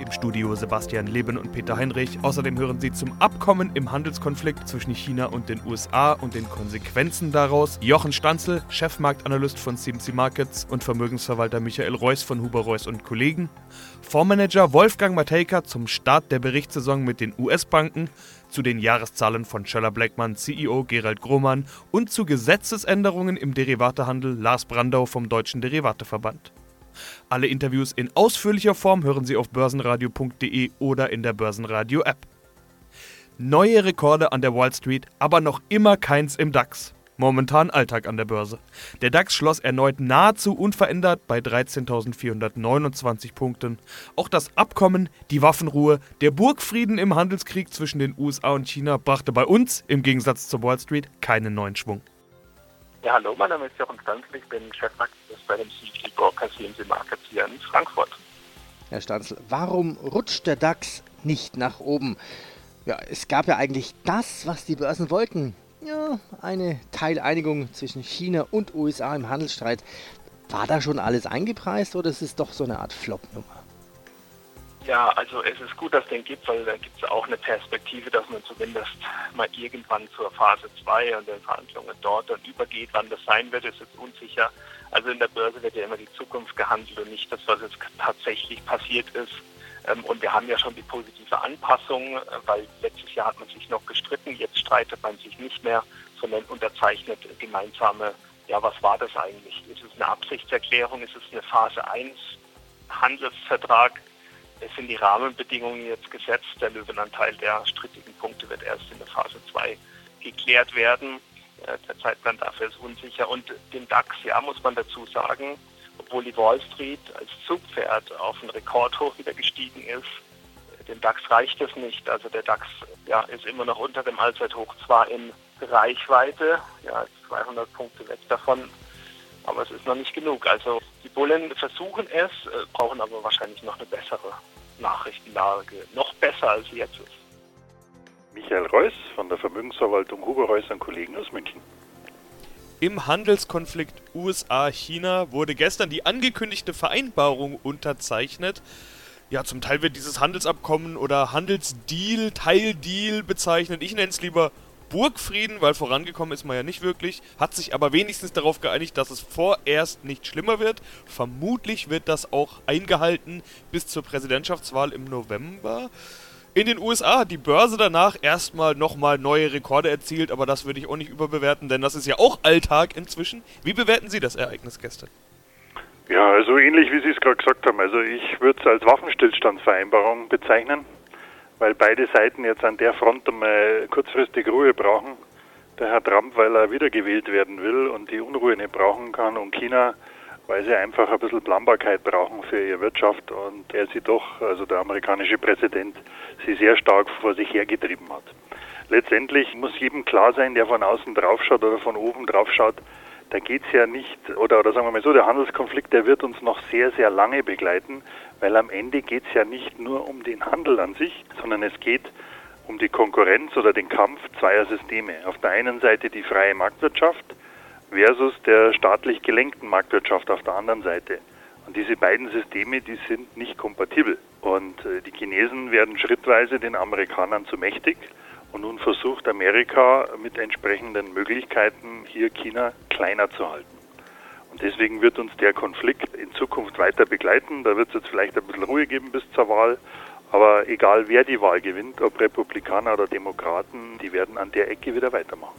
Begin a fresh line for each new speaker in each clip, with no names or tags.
Im Studio Sebastian Leben und Peter Heinrich. Außerdem hören Sie zum Abkommen im Handelskonflikt zwischen China und den USA und den Konsequenzen daraus Jochen Stanzel, Chefmarktanalyst von CMC Markets und Vermögensverwalter Michael Reuss von Huber Reuss und Kollegen, Fondsmanager Wolfgang Matejka zum Start der Berichtssaison mit den US-Banken, zu den Jahreszahlen von Schöller Blackman CEO Gerald Grohmann und zu Gesetzesänderungen im Derivatehandel Lars Brandau vom Deutschen Derivateverband. Alle Interviews in ausführlicher Form hören Sie auf börsenradio.de oder in der Börsenradio-App. Neue Rekorde an der Wall Street, aber noch immer keins im DAX. Momentan Alltag an der Börse. Der DAX schloss erneut nahezu unverändert bei 13.429 Punkten. Auch das Abkommen, die Waffenruhe, der Burgfrieden im Handelskrieg zwischen den USA und China brachte bei uns, im Gegensatz zur Wall Street, keinen neuen Schwung.
Ja, hallo, mein Name ist Jochen Stanzel, ich bin Chefaktivist bei dem CG Broker CMC Markets hier in Frankfurt.
Herr Stanzel, warum rutscht der DAX nicht nach oben? Ja, es gab ja eigentlich das, was die Börsen wollten. Ja, eine Teileinigung zwischen China und USA im Handelsstreit. War da schon alles eingepreist oder ist es doch so eine Art Flop-Nummer?
Ja, also es ist gut, dass es den gibt, weil da gibt es auch eine Perspektive, dass man zumindest mal irgendwann zur Phase 2 und den Verhandlungen dort dann übergeht. Wann das sein wird, ist jetzt unsicher. Also in der Börse wird ja immer die Zukunft gehandelt und nicht das, was jetzt tatsächlich passiert ist. Ähm, und wir haben ja schon die positive Anpassung, äh, weil letztes Jahr hat man sich noch gestritten, jetzt streitet man sich nicht mehr, sondern unterzeichnet gemeinsame, ja, was war das eigentlich? Ist es eine Absichtserklärung? Ist es eine Phase 1 Handelsvertrag? Es sind die Rahmenbedingungen jetzt gesetzt. Der Löwenanteil der strittigen Punkte wird erst in der Phase 2 geklärt werden. Äh, der Zeitplan dafür ist unsicher. Und den DAX, ja, muss man dazu sagen, obwohl die Wall Street als Zugpferd auf einen Rekordhoch wieder gestiegen ist, äh, dem DAX reicht es nicht. Also der DAX ja, ist immer noch unter dem Allzeithoch, zwar in Reichweite, ja, 200 Punkte weg davon, aber es ist noch nicht genug. Also die Bullen versuchen es, äh, brauchen aber wahrscheinlich noch eine bessere Nachrichtenlage. Noch besser als jetzt ist.
Michael Reuss von der Vermögensverwaltung Huber Reuss und Kollegen aus München.
Im Handelskonflikt USA-China wurde gestern die angekündigte Vereinbarung unterzeichnet. Ja, zum Teil wird dieses Handelsabkommen oder Handelsdeal, Teildeal bezeichnet. Ich nenne es lieber Burgfrieden, weil vorangekommen ist man ja nicht wirklich, hat sich aber wenigstens darauf geeinigt, dass es vorerst nicht schlimmer wird. Vermutlich wird das auch eingehalten bis zur Präsidentschaftswahl im November. In den USA hat die Börse danach erstmal nochmal neue Rekorde erzielt, aber das würde ich auch nicht überbewerten, denn das ist ja auch Alltag inzwischen. Wie bewerten Sie das Ereignis gestern?
Ja, also ähnlich wie Sie es gerade gesagt haben. Also ich würde es als Waffenstillstandsvereinbarung bezeichnen weil beide Seiten jetzt an der Front einmal kurzfristig Ruhe brauchen. Der Herr Trump, weil er wiedergewählt werden will und die Unruhe nicht brauchen kann und China, weil sie einfach ein bisschen Planbarkeit brauchen für ihre Wirtschaft und er sie doch, also der amerikanische Präsident, sie sehr stark vor sich hergetrieben hat. Letztendlich muss jedem klar sein, der von außen draufschaut oder von oben draufschaut, da geht es ja nicht, oder, oder sagen wir mal so, der Handelskonflikt, der wird uns noch sehr, sehr lange begleiten, weil am Ende geht es ja nicht nur um den Handel an sich, sondern es geht um die Konkurrenz oder den Kampf zweier Systeme. Auf der einen Seite die freie Marktwirtschaft versus der staatlich gelenkten Marktwirtschaft auf der anderen Seite. Und diese beiden Systeme, die sind nicht kompatibel. Und äh, die Chinesen werden schrittweise den Amerikanern zu mächtig. Und nun versucht Amerika mit entsprechenden Möglichkeiten hier China kleiner zu halten. Und deswegen wird uns der Konflikt in Zukunft weiter begleiten. Da wird es jetzt vielleicht ein bisschen Ruhe geben bis zur Wahl. Aber egal wer die Wahl gewinnt, ob Republikaner oder Demokraten, die werden an der Ecke wieder weitermachen.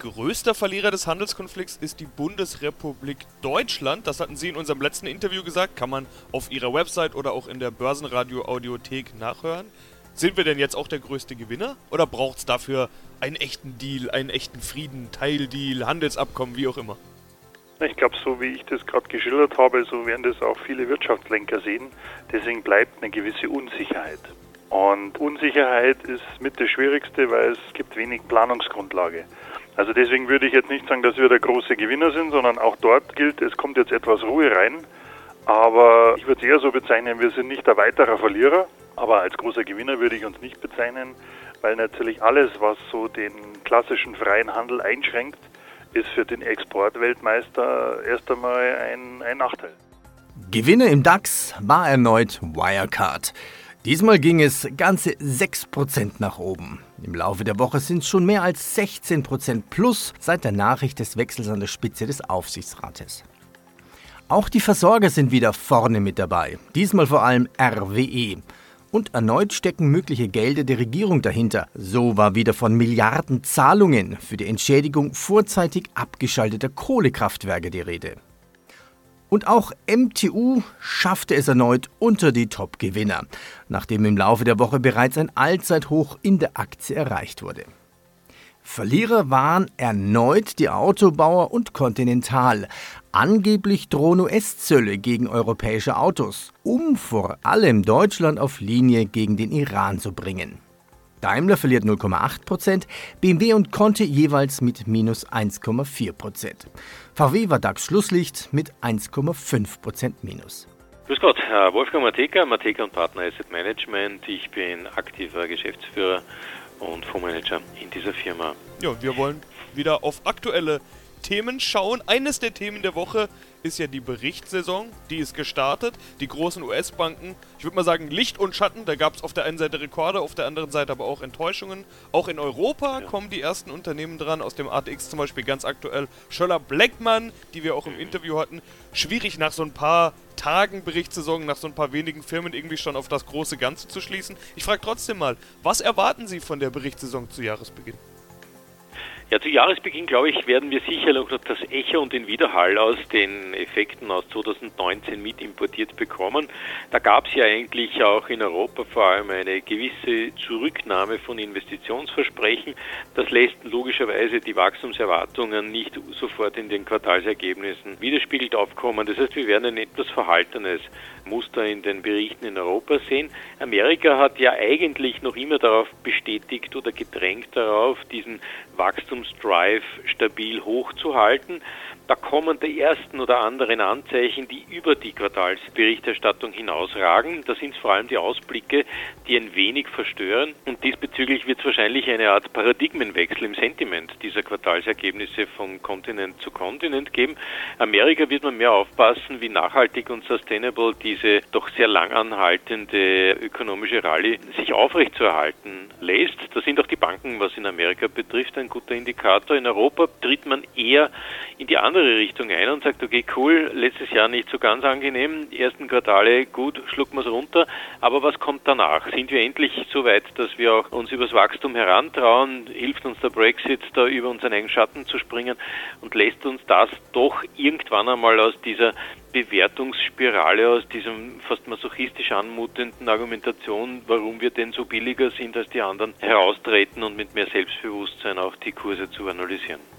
Größter Verlierer des Handelskonflikts ist die Bundesrepublik Deutschland. Das hatten Sie in unserem letzten Interview gesagt. Kann man auf Ihrer Website oder auch in der Börsenradio Audiothek nachhören. Sind wir denn jetzt auch der größte Gewinner? Oder braucht es dafür einen echten Deal, einen echten Frieden, Teildeal, Handelsabkommen, wie auch immer?
Ich glaube, so wie ich das gerade geschildert habe, so werden das auch viele Wirtschaftslenker sehen. Deswegen bleibt eine gewisse Unsicherheit. Und Unsicherheit ist mit das Schwierigste, weil es gibt wenig Planungsgrundlage. Also deswegen würde ich jetzt nicht sagen, dass wir der große Gewinner sind, sondern auch dort gilt, es kommt jetzt etwas Ruhe rein. Aber ich würde es eher so bezeichnen, wir sind nicht der weiterer Verlierer, aber als großer Gewinner würde ich uns nicht bezeichnen, weil natürlich alles, was so den klassischen freien Handel einschränkt, ist für den Exportweltmeister erst einmal ein, ein Nachteil.
Gewinner im DAX war erneut Wirecard. Diesmal ging es ganze 6% nach oben. Im Laufe der Woche sind es schon mehr als 16% plus seit der Nachricht des Wechsels an der Spitze des Aufsichtsrates. Auch die Versorger sind wieder vorne mit dabei, diesmal vor allem RWE. Und erneut stecken mögliche Gelder der Regierung dahinter. So war wieder von Milliarden Zahlungen für die Entschädigung vorzeitig abgeschalteter Kohlekraftwerke die Rede. Und auch MTU schaffte es erneut unter die Top-Gewinner, nachdem im Laufe der Woche bereits ein Allzeithoch in der Aktie erreicht wurde. Verlierer waren erneut die Autobauer und Continental. Angeblich drohen US-Zölle gegen europäische Autos, um vor allem Deutschland auf Linie gegen den Iran zu bringen. Daimler verliert 0,8%, BMW und Conti jeweils mit minus 1,4%. VW war DAX Schlusslicht mit 1,5% minus.
Grüß Gott, Wolfgang Mateka, Mateka und Partner Asset Management. Ich bin aktiver Geschäftsführer und Fondsmanager in dieser Firma.
Ja, wir wollen wieder auf aktuelle Themen schauen. Eines der Themen der Woche ist ja die Berichtssaison. Die ist gestartet. Die großen US-Banken, ich würde mal sagen Licht und Schatten. Da gab es auf der einen Seite Rekorde, auf der anderen Seite aber auch Enttäuschungen. Auch in Europa ja. kommen die ersten Unternehmen dran. Aus dem ATX zum Beispiel ganz aktuell Scholler Blackman, die wir auch im Interview hatten. Schwierig nach so ein paar Tagen Berichtssaison, nach so ein paar wenigen Firmen irgendwie schon auf das große Ganze zu schließen. Ich frage trotzdem mal, was erwarten Sie von der Berichtssaison zu Jahresbeginn?
Ja, zu Jahresbeginn, glaube ich, werden wir sicher noch das Echo und den Widerhall aus den Effekten aus 2019 mit importiert bekommen. Da gab es ja eigentlich auch in Europa vor allem eine gewisse Zurücknahme von Investitionsversprechen. Das lässt logischerweise die Wachstumserwartungen nicht sofort in den Quartalsergebnissen widerspiegelt aufkommen. Das heißt, wir werden ein etwas verhaltenes Muster in den Berichten in Europa sehen. Amerika hat ja eigentlich noch immer darauf bestätigt oder gedrängt darauf, diesen Wachstumsdrive stabil hochzuhalten. Da kommen die ersten oder anderen Anzeichen, die über die Quartalsberichterstattung hinausragen. Da sind vor allem die Ausblicke, die ein wenig verstören. Und diesbezüglich wird es wahrscheinlich eine Art Paradigmenwechsel im Sentiment dieser Quartalsergebnisse von Kontinent zu Kontinent geben. Amerika wird man mehr aufpassen, wie nachhaltig und sustainable diese doch sehr lang anhaltende ökonomische Rallye sich aufrechtzuerhalten lässt. Da sind auch die Banken, was in Amerika betrifft, ein guter Indikator. In Europa tritt man eher in die Richtung ein und sagt, okay, cool, letztes Jahr nicht so ganz angenehm, ersten Quartale gut, schlucken wir es runter, aber was kommt danach? Sind wir endlich so weit, dass wir auch uns übers Wachstum herantrauen? Hilft uns der Brexit da über unseren eigenen Schatten zu springen und lässt uns das doch irgendwann einmal aus dieser Bewertungsspirale, aus diesem fast masochistisch anmutenden Argumentation, warum wir denn so billiger sind als die anderen, heraustreten und mit mehr Selbstbewusstsein auch die Kurse zu analysieren.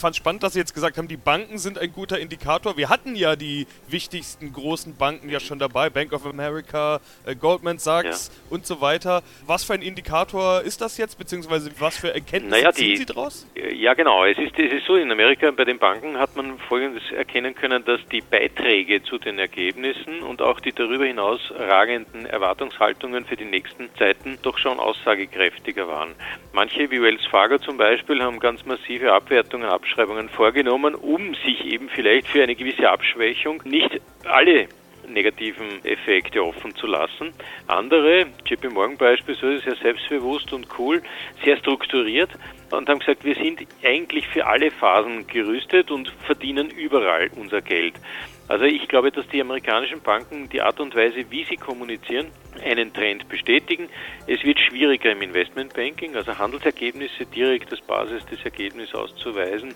Ich fand es spannend, dass Sie jetzt gesagt haben, die Banken sind ein guter Indikator. Wir hatten ja die wichtigsten großen Banken ja schon dabei, Bank of America, äh, Goldman Sachs ja. und so weiter. Was für ein Indikator ist das jetzt, beziehungsweise was für Erkenntnisse naja, ziehen Sie daraus?
Äh, ja, genau. Es ist, es ist so, in Amerika bei den Banken hat man Folgendes erkennen können, dass die Beiträge zu den Ergebnissen und auch die darüber hinaus ragenden Erwartungshaltungen für die nächsten Zeiten doch schon aussagekräftiger waren. Manche, wie Wells Fargo zum Beispiel, haben ganz massive Abwertungen Abschreibungen vorgenommen, um sich eben vielleicht für eine gewisse Abschwächung nicht alle negativen Effekte offen zu lassen. Andere, JP Morgan beispielsweise, sehr selbstbewusst und cool, sehr strukturiert und haben gesagt, wir sind eigentlich für alle Phasen gerüstet und verdienen überall unser Geld. Also ich glaube, dass die amerikanischen Banken die Art und Weise, wie sie kommunizieren, einen Trend bestätigen. Es wird schwieriger im Investmentbanking, also Handelsergebnisse direkt als Basis des Ergebnisses auszuweisen.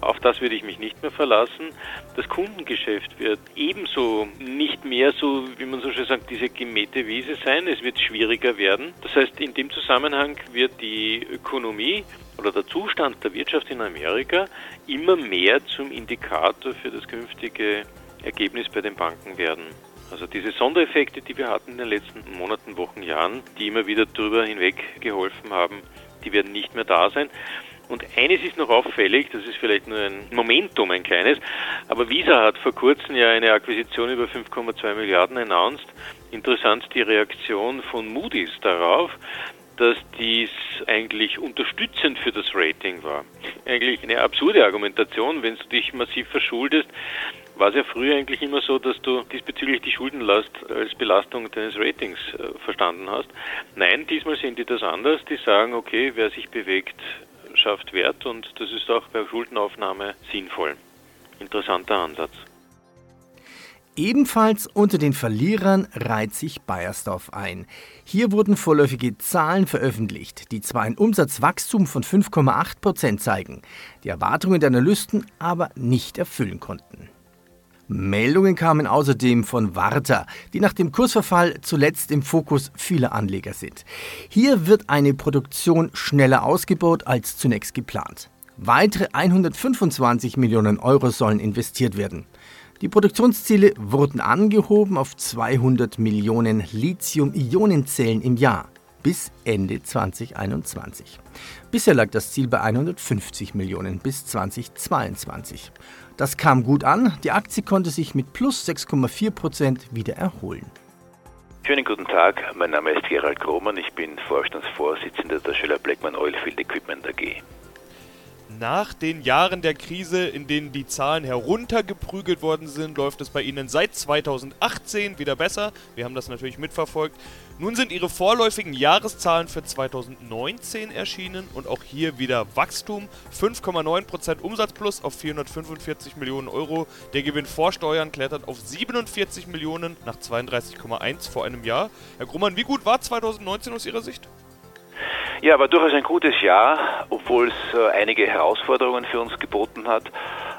Auf das würde ich mich nicht mehr verlassen. Das Kundengeschäft wird ebenso nicht mehr so, wie man so schön sagt, diese gemähte Wiese sein. Es wird schwieriger werden. Das heißt, in dem Zusammenhang wird die Ökonomie oder der Zustand der Wirtschaft in Amerika immer mehr zum Indikator für das künftige Ergebnis bei den Banken werden. Also diese Sondereffekte, die wir hatten in den letzten Monaten, Wochen, Jahren, die immer wieder drüber hinweg geholfen haben, die werden nicht mehr da sein. Und eines ist noch auffällig, das ist vielleicht nur ein Momentum, ein kleines, aber Visa hat vor kurzem ja eine Akquisition über 5,2 Milliarden announced. Interessant die Reaktion von Moody's darauf, dass dies eigentlich unterstützend für das Rating war. Eigentlich eine absurde Argumentation, wenn du dich massiv verschuldest, war es ja früher eigentlich immer so, dass du diesbezüglich die Schuldenlast als Belastung deines Ratings äh, verstanden hast. Nein, diesmal sehen die das anders. Die sagen, okay, wer sich bewegt, schafft Wert und das ist auch bei Schuldenaufnahme sinnvoll. Interessanter Ansatz.
Ebenfalls unter den Verlierern reiht sich Bayersdorf ein. Hier wurden vorläufige Zahlen veröffentlicht, die zwar ein Umsatzwachstum von 5,8 Prozent zeigen, die Erwartungen der Analysten aber nicht erfüllen konnten. Meldungen kamen außerdem von Warta, die nach dem Kursverfall zuletzt im Fokus vieler Anleger sind. Hier wird eine Produktion schneller ausgebaut als zunächst geplant. Weitere 125 Millionen Euro sollen investiert werden. Die Produktionsziele wurden angehoben auf 200 Millionen Lithium-Ionen-Zellen im Jahr bis Ende 2021. Bisher lag das Ziel bei 150 Millionen bis 2022. Das kam gut an, die Aktie konnte sich mit plus 6,4 Prozent wieder erholen.
Schönen guten Tag, mein Name ist Gerald Krohmann, ich bin Vorstandsvorsitzender der Schiller Blackman Oilfield Equipment AG.
Nach den Jahren der Krise, in denen die Zahlen heruntergeprügelt worden sind, läuft es bei Ihnen seit 2018 wieder besser. Wir haben das natürlich mitverfolgt. Nun sind Ihre vorläufigen Jahreszahlen für 2019 erschienen und auch hier wieder Wachstum. 5,9% Umsatzplus auf 445 Millionen Euro. Der Gewinn vor Steuern klettert auf 47 Millionen nach 32,1 vor einem Jahr. Herr Grummann, wie gut war 2019 aus Ihrer Sicht?
Ja, war durchaus ein gutes Jahr, obwohl es äh, einige Herausforderungen für uns geboten hat.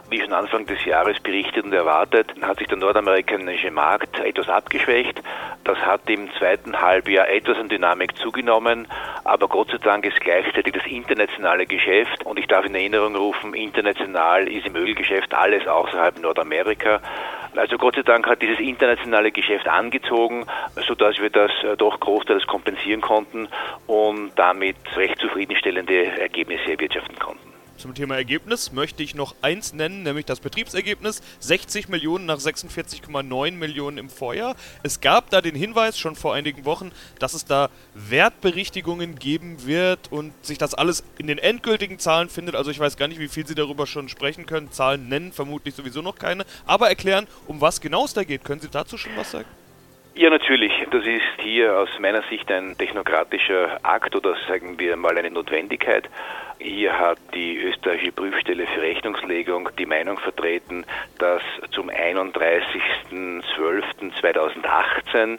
Wie schon Anfang des Jahres berichtet und erwartet, hat sich der nordamerikanische Markt etwas abgeschwächt. Das hat im zweiten Halbjahr etwas an Dynamik zugenommen, aber Gott sei Dank ist gleichzeitig das internationale Geschäft und ich darf in Erinnerung rufen, international ist im Ölgeschäft alles außerhalb Nordamerika. Also Gott sei Dank hat dieses internationale Geschäft angezogen, sodass wir das äh, doch großteils kompensieren konnten und damit recht zufriedenstellende Ergebnisse erwirtschaften konnten.
Zum Thema Ergebnis möchte ich noch eins nennen, nämlich das Betriebsergebnis. 60 Millionen nach 46,9 Millionen im Vorjahr. Es gab da den Hinweis schon vor einigen Wochen, dass es da Wertberichtigungen geben wird und sich das alles in den endgültigen Zahlen findet. Also ich weiß gar nicht, wie viel Sie darüber schon sprechen können. Zahlen nennen vermutlich sowieso noch keine. Aber erklären, um was genau es da geht. Können Sie dazu schon was sagen?
Ja, natürlich. Das ist hier aus meiner Sicht ein technokratischer Akt oder sagen wir mal eine Notwendigkeit. Hier hat die österreichische Prüfstelle für Rechnungslegung die Meinung vertreten, dass zum 31.12.2018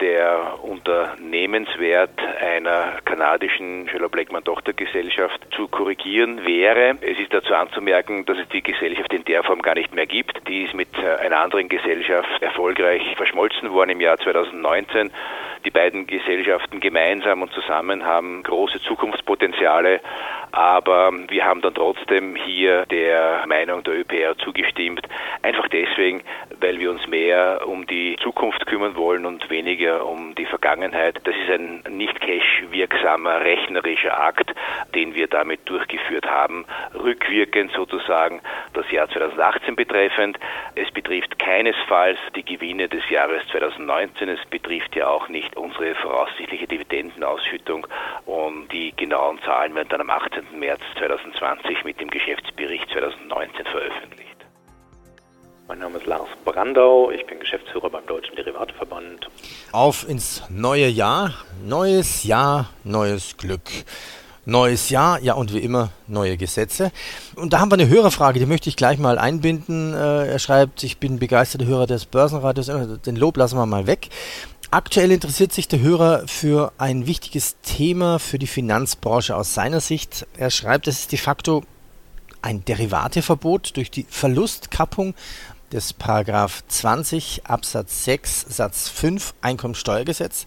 der Unternehmenswert einer kanadischen Schöller Blackman Tochtergesellschaft zu korrigieren wäre. Es ist dazu anzumerken, dass es die Gesellschaft in der Form gar nicht mehr gibt. Die ist mit einer anderen Gesellschaft erfolgreich verschmolzen worden im Jahr 2019. Die beiden Gesellschaften gemeinsam und zusammen haben große Zukunftspotenziale, aber wir haben dann trotzdem hier der Meinung der ÖPR zugestimmt, einfach deswegen, weil wir uns mehr um die Zukunft kümmern wollen und weniger um die Vergangenheit. Das ist ein nicht cash-wirksamer rechnerischer Akt, den wir damit durchgeführt haben, rückwirkend sozusagen das Jahr 2018 betreffend. Es betrifft keinesfalls die Gewinne des Jahres 2019, es betrifft ja auch nicht unsere voraussichtliche Dividendenausschüttung und die genauen Zahlen werden dann am 18. März 2020 mit dem Geschäftsbericht 2019 veröffentlicht.
Mein Name ist Lars Brandau, ich bin Geschäftsführer beim Deutschen Derivateverband.
Auf ins neue Jahr, neues Jahr, neues Glück. Neues Jahr, ja und wie immer neue Gesetze. Und da haben wir eine Hörerfrage, die möchte ich gleich mal einbinden. Äh, er schreibt, ich bin begeisterter Hörer des Börsenradios, den Lob lassen wir mal weg. Aktuell interessiert sich der Hörer für ein wichtiges Thema für die Finanzbranche aus seiner Sicht. Er schreibt, es ist de facto ein Derivateverbot durch die Verlustkappung des Paragraph 20 Absatz 6 Satz 5 Einkommensteuergesetz.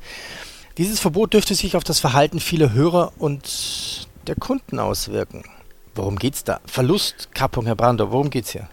Dieses Verbot dürfte sich auf das Verhalten vieler Hörer und der Kunden auswirken. Worum geht es da? Verlustkappung, Herr Brandau, worum geht es hier?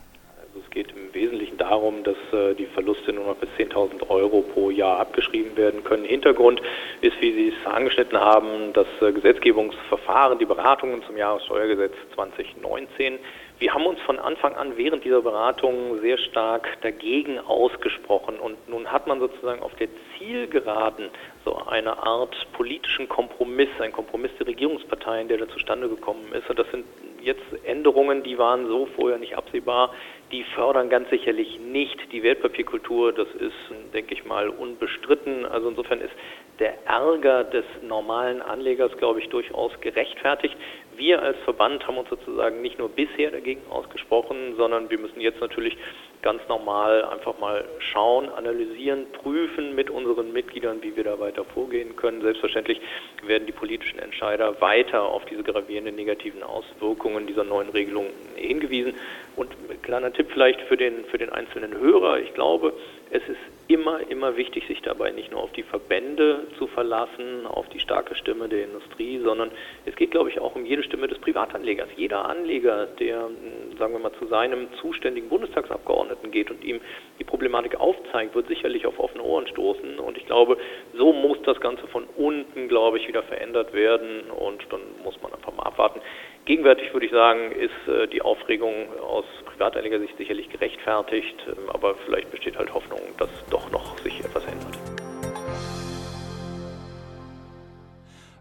Darum, dass äh, die Verluste nur noch bis 10.000 Euro pro Jahr abgeschrieben werden können. Hintergrund ist, wie Sie es angeschnitten haben, das äh, Gesetzgebungsverfahren, die Beratungen zum Jahressteuergesetz 2019 wir haben uns von Anfang an während dieser Beratungen sehr stark dagegen ausgesprochen und nun hat man sozusagen auf der Zielgeraden so eine Art politischen Kompromiss, ein Kompromiss der Regierungsparteien, der da zustande gekommen ist. Und das sind jetzt Änderungen, die waren so vorher nicht absehbar. Die fördern ganz sicherlich nicht die Wertpapierkultur. Das ist, denke ich mal, unbestritten. Also insofern ist der Ärger des normalen Anlegers, glaube ich, durchaus gerechtfertigt. Wir als Verband haben uns sozusagen nicht nur bisher dagegen ausgesprochen, sondern wir müssen jetzt natürlich ganz normal einfach mal schauen, analysieren, prüfen mit unseren Mitgliedern, wie wir da weiter vorgehen können. Selbstverständlich werden die politischen Entscheider weiter auf diese gravierenden negativen Auswirkungen dieser neuen Regelung hingewiesen. Und kleiner Tipp vielleicht für den, für den einzelnen Hörer. Ich glaube, es ist immer, immer wichtig, sich dabei nicht nur auf die Verbände zu verlassen, auf die starke Stimme der Industrie, sondern es geht, glaube ich, auch um jede Stimme des Privatanlegers. Jeder Anleger, der, sagen wir mal, zu seinem zuständigen Bundestagsabgeordneten geht und ihm die Problematik aufzeigt, wird sicherlich auf offene Ohren stoßen. Und ich glaube, so muss das Ganze von unten, glaube ich, wieder verändert werden. Und dann muss man einfach mal abwarten. Gegenwärtig würde ich sagen, ist äh, die Aufregung aus Privatanlegersicht sicherlich gerechtfertigt, ähm, aber vielleicht besteht halt Hoffnung, dass doch noch sich etwas ändert.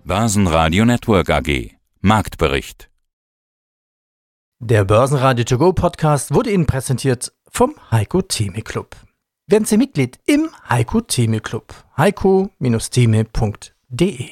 Börsenradio Network AG Marktbericht
Der Börsenradio To Go Podcast wurde Ihnen präsentiert vom Heiko Theme Club. Werden Sie Mitglied im Heiko Theme Club. heiko-theme.de